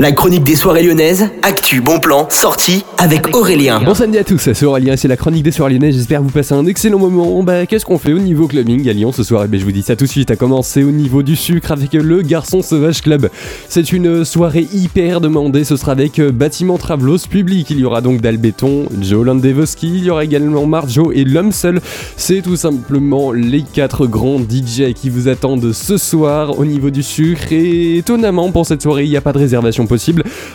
La chronique des soirées lyonnaises, actu, bon plan, sortie avec Aurélien. Bon samedi à tous, c'est Aurélien, c'est la chronique des soirées lyonnaises, j'espère que vous passez un excellent moment. Bah qu'est-ce qu'on fait au niveau clubbing à Lyon ce soir? Et ben je vous dis ça tout de suite, à commencer au niveau du sucre avec le Garçon Sauvage Club. C'est une soirée hyper demandée, ce sera avec euh, Bâtiment Travelos Public, il y aura donc Dalbéton, Joe Landevoski, il y aura également Marjo et L'Homme Seul. C'est tout simplement les quatre grands DJ qui vous attendent ce soir au niveau du sucre et étonnamment pour cette soirée il n'y a pas de réservation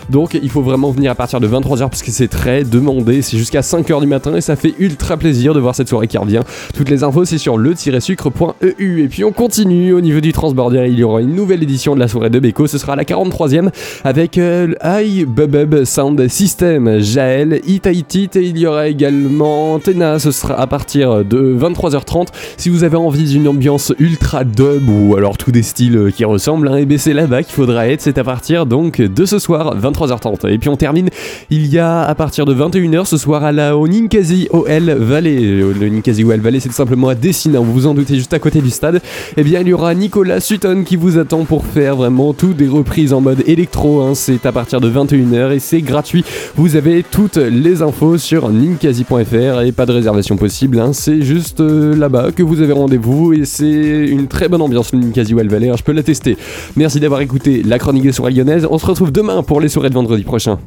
Donc il faut vraiment venir à partir de 23h parce que c'est très demandé. C'est jusqu'à 5h du matin et ça fait ultra plaisir de voir cette soirée qui revient. Toutes les infos c'est sur le-sucre.eu. Et puis on continue au niveau du transborder. Il y aura une nouvelle édition de la soirée de Beko. Ce sera la 43e avec euh, I Bubub Sound System, Jaël, Itaitit et il y aura également Tena. Ce sera à partir de 23h30. Si vous avez envie d'une ambiance ultra dub ou alors tous des styles qui ressemblent, hein, et ben c'est là-bas qu'il faudra être. C'est à partir donc de ce soir, 23h30. Et puis on termine, il y a à partir de 21h ce soir à la au Ninkasi OL Valley. Le Ninkasi OL Valley, c'est tout simplement à Dessina, vous vous en doutez, juste à côté du stade. Et eh bien, il y aura Nicolas Sutton qui vous attend pour faire vraiment tout des reprises en mode électro. Hein. C'est à partir de 21h et c'est gratuit. Vous avez toutes les infos sur ninkasi.fr et pas de réservation possible. Hein. C'est juste euh, là-bas que vous avez rendez-vous et c'est une très bonne ambiance le Ninkasi OL Valley. Hein. Je peux l'attester. Merci d'avoir écouté la chronique des soirées lyonnaises. On se demain pour les soirées de vendredi prochain.